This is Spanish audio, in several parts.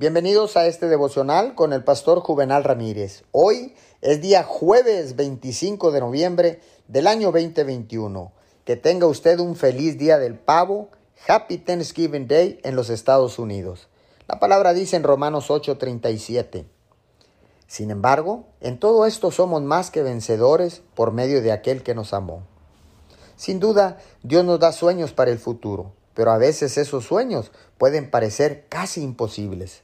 Bienvenidos a este devocional con el pastor Juvenal Ramírez. Hoy es día jueves 25 de noviembre del año 2021. Que tenga usted un feliz día del pavo, Happy Thanksgiving Day en los Estados Unidos. La palabra dice en Romanos 8:37. Sin embargo, en todo esto somos más que vencedores por medio de aquel que nos amó. Sin duda, Dios nos da sueños para el futuro, pero a veces esos sueños pueden parecer casi imposibles.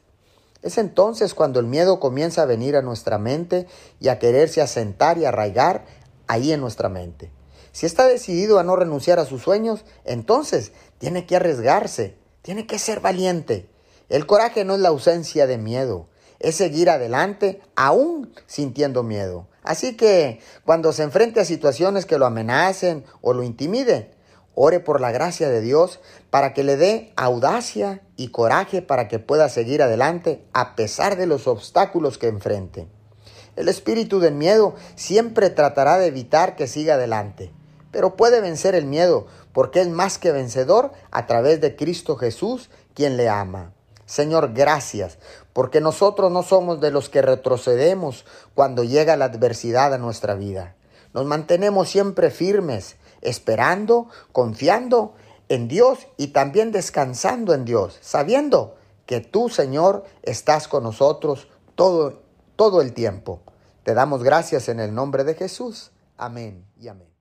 Es entonces cuando el miedo comienza a venir a nuestra mente y a quererse asentar y arraigar ahí en nuestra mente. Si está decidido a no renunciar a sus sueños, entonces tiene que arriesgarse, tiene que ser valiente. El coraje no es la ausencia de miedo, es seguir adelante aún sintiendo miedo. Así que cuando se enfrente a situaciones que lo amenacen o lo intimiden, Ore por la gracia de Dios para que le dé audacia y coraje para que pueda seguir adelante a pesar de los obstáculos que enfrente. El espíritu del miedo siempre tratará de evitar que siga adelante, pero puede vencer el miedo porque es más que vencedor a través de Cristo Jesús, quien le ama. Señor, gracias, porque nosotros no somos de los que retrocedemos cuando llega la adversidad a nuestra vida. Nos mantenemos siempre firmes, esperando, confiando en Dios y también descansando en Dios, sabiendo que tú, Señor, estás con nosotros todo, todo el tiempo. Te damos gracias en el nombre de Jesús. Amén y amén.